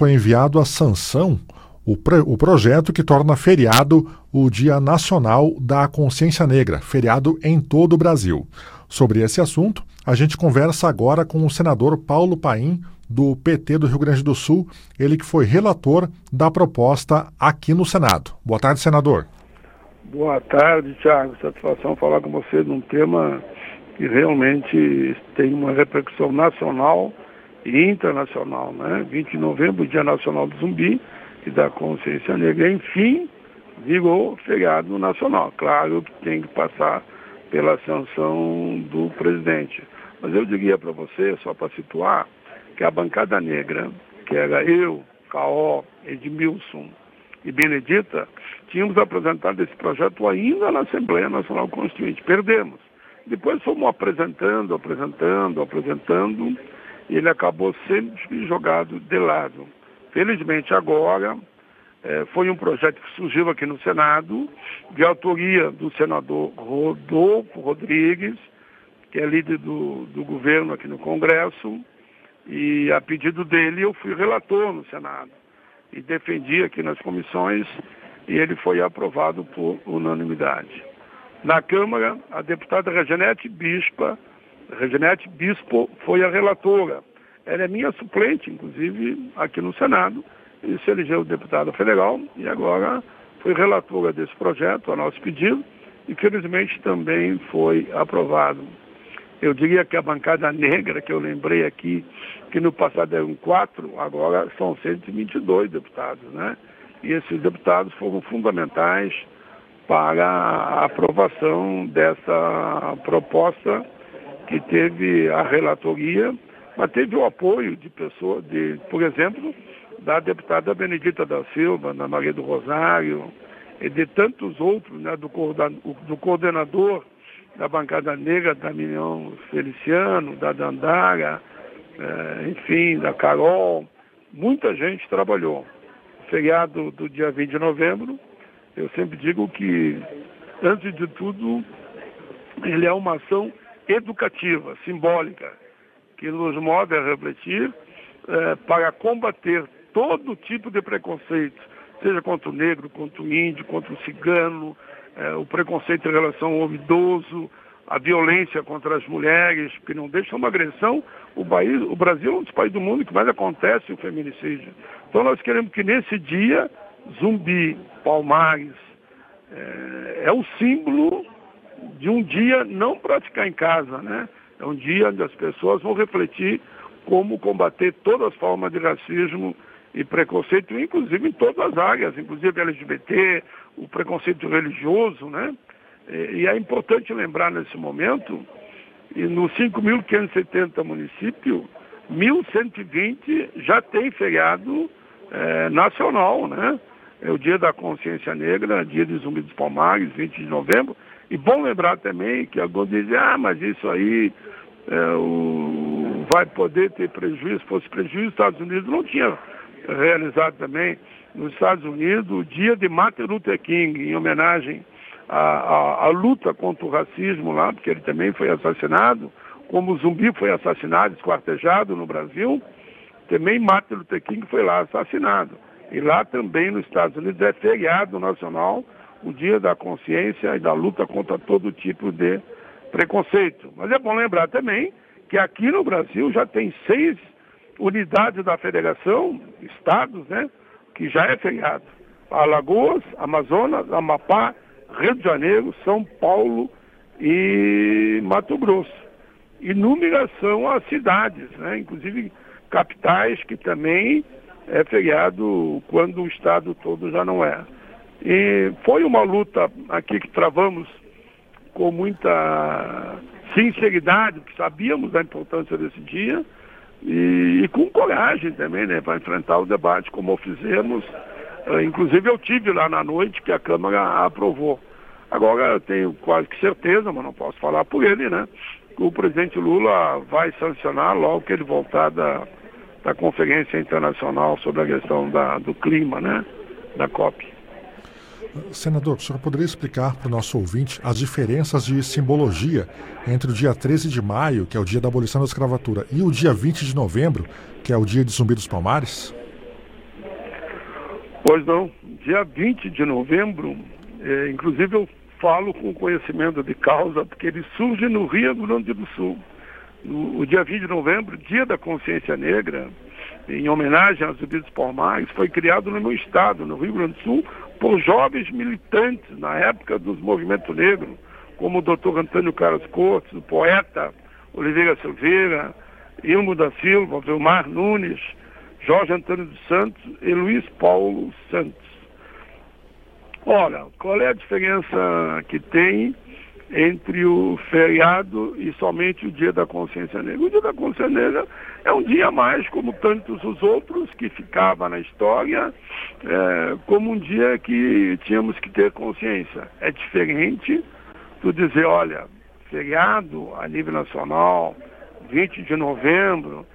foi enviado à sanção o, o projeto que torna feriado o Dia Nacional da Consciência Negra, feriado em todo o Brasil. Sobre esse assunto, a gente conversa agora com o senador Paulo Paim, do PT do Rio Grande do Sul, ele que foi relator da proposta aqui no Senado. Boa tarde, senador. Boa tarde, Tiago. Satisfação falar com você de um tema que realmente tem uma repercussão nacional internacional. Né? 20 de novembro, Dia Nacional do Zumbi e da Consciência Negra, enfim, virou feriado nacional. Claro que tem que passar pela sanção do presidente. Mas eu diria para você, só para situar, que a bancada negra, que era eu, Caó, Edmilson e Benedita, tínhamos apresentado esse projeto ainda na Assembleia Nacional Constituinte. Perdemos. Depois fomos apresentando, apresentando, apresentando, ele acabou sempre jogado de lado. Felizmente agora, é, foi um projeto que surgiu aqui no Senado, de autoria do senador Rodolfo Rodrigues, que é líder do, do governo aqui no Congresso, e a pedido dele eu fui relator no Senado e defendi aqui nas comissões e ele foi aprovado por unanimidade. Na Câmara, a deputada Regenete Bispa, Regenete Bispo foi a relatora. Ela é minha suplente, inclusive, aqui no Senado, e se elegeu deputada federal e agora foi relatora desse projeto, a nosso pedido, e felizmente também foi aprovado. Eu diria que a bancada negra, que eu lembrei aqui, que no passado eram quatro, agora são 122 deputados, né? E esses deputados foram fundamentais para a aprovação dessa proposta que teve a relatoria, mas teve o apoio de pessoas, de, por exemplo, da deputada Benedita da Silva, da Maria do Rosário, e de tantos outros, né, do, do coordenador da bancada negra, da Minião Feliciano, da Dandara, é, enfim, da Carol, muita gente trabalhou. Feriado do dia 20 de novembro, eu sempre digo que, antes de tudo, ele é uma ação educativa, simbólica, que nos move a refletir é, para combater todo tipo de preconceito, seja contra o negro, contra o índio, contra o cigano, é, o preconceito em relação ao idoso, a violência contra as mulheres, que não deixa uma agressão. O, país, o Brasil é um dos países do mundo que mais acontece o feminicídio. Então nós queremos que nesse dia, Zumbi, Palmares, é, é o símbolo de um dia não praticar em casa, né? É um dia onde as pessoas vão refletir como combater todas as formas de racismo e preconceito, inclusive em todas as áreas, inclusive LGBT, o preconceito religioso, né? E é importante lembrar nesse momento, e nos 5.570 municípios, 1.120 já tem feriado é, nacional, né? É o Dia da Consciência Negra, Dia de Zumbi dos Palmares, 20 de novembro. E bom lembrar também que alguns dizem, ah, mas isso aí é, o, vai poder ter prejuízo. Se fosse prejuízo, os Estados Unidos não tinha realizado também nos Estados Unidos o dia de Martin Luther King, em homenagem à, à, à, luta contra o racismo lá, porque ele também foi assassinado, como o zumbi foi assassinado, esquartejado no Brasil, também Martin Luther King foi lá assassinado. E lá também nos Estados Unidos é feriado nacional o dia da consciência e da luta contra todo tipo de preconceito. Mas é bom lembrar também que aqui no Brasil já tem seis unidades da federação, estados, né, que já é feriado. Alagoas, Amazonas, Amapá, Rio de Janeiro, São Paulo e Mato Grosso. Inúmeras são as cidades, né, inclusive capitais que também é feriado quando o estado todo já não é. E foi uma luta aqui que travamos com muita sinceridade, porque sabíamos da importância desse dia, e, e com coragem também, né, para enfrentar o debate, como fizemos. Uh, inclusive eu tive lá na noite que a Câmara aprovou. Agora eu tenho quase que certeza, mas não posso falar por ele, né? Que o presidente Lula vai sancionar logo que ele voltar da, da Conferência Internacional sobre a questão da, do clima, né? Da COP. Senador, o senhor poderia explicar para o nosso ouvinte as diferenças de simbologia entre o dia 13 de maio, que é o dia da abolição da escravatura, e o dia 20 de novembro, que é o dia de Zumbi dos Palmares? Pois não, dia 20 de novembro, é, inclusive eu falo com conhecimento de causa, porque ele surge no Rio Grande do Sul. No, dia 20 de novembro, dia da consciência negra, em homenagem aos Zubidos Palmares, foi criado no meu estado, no Rio Grande do Sul, por jovens militantes na época dos movimentos negros, como o doutor Antônio Carlos Cortes, o poeta Oliveira Silveira, Ilmo da Silva, Vilmar Nunes, Jorge Antônio dos Santos e Luiz Paulo Santos. Ora, qual é a diferença que tem entre o feriado e somente o Dia da Consciência Negra? O Dia da Consciência Negra é um dia mais, como tantos os outros, que ficava na história, é, como um dia que tínhamos que ter consciência. É diferente tu dizer, olha, feriado a nível nacional, 20 de novembro,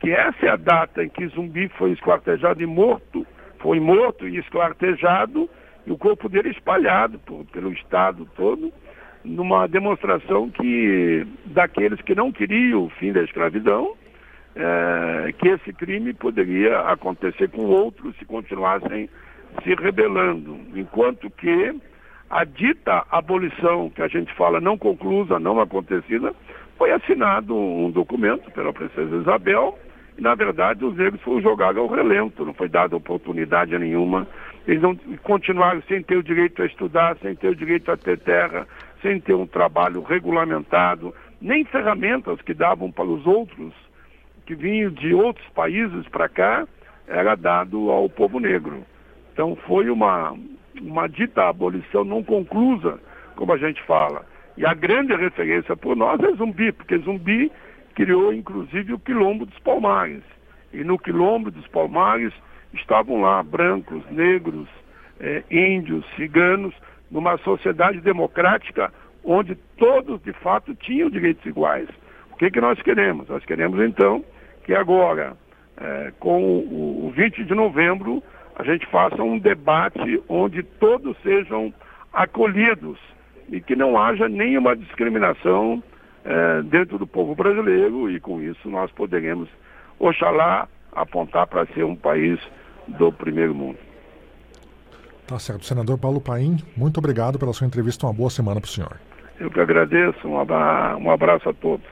que essa é a data em que Zumbi foi esquartejado e morto, foi morto e esquartejado, e o corpo dele espalhado por, pelo estado todo, numa demonstração que daqueles que não queriam o fim da escravidão, é, que esse crime poderia acontecer com outros se continuassem se rebelando. Enquanto que a dita abolição, que a gente fala não conclusa, não acontecida, foi assinado um documento pela princesa Isabel, e na verdade os negros foram jogados ao relento, não foi dada oportunidade nenhuma. Eles não continuaram sem ter o direito a estudar, sem ter o direito a ter terra, sem ter um trabalho regulamentado, nem ferramentas que davam para os outros que vinham de outros países para cá, era dado ao povo negro. Então foi uma, uma dita abolição não conclusa, como a gente fala. E a grande referência por nós é Zumbi, porque Zumbi criou inclusive o Quilombo dos Palmares. E no Quilombo dos Palmares estavam lá brancos, negros, eh, índios, ciganos, numa sociedade democrática onde todos de fato tinham direitos iguais. O que, que nós queremos? Nós queremos então que agora, eh, com o, o 20 de novembro, a gente faça um debate onde todos sejam acolhidos e que não haja nenhuma discriminação é, dentro do povo brasileiro e com isso nós poderemos, oxalá, apontar para ser um país do primeiro mundo. Tá certo. Senador Paulo Paim, muito obrigado pela sua entrevista. Uma boa semana para o senhor. Eu que agradeço. Um abraço a todos.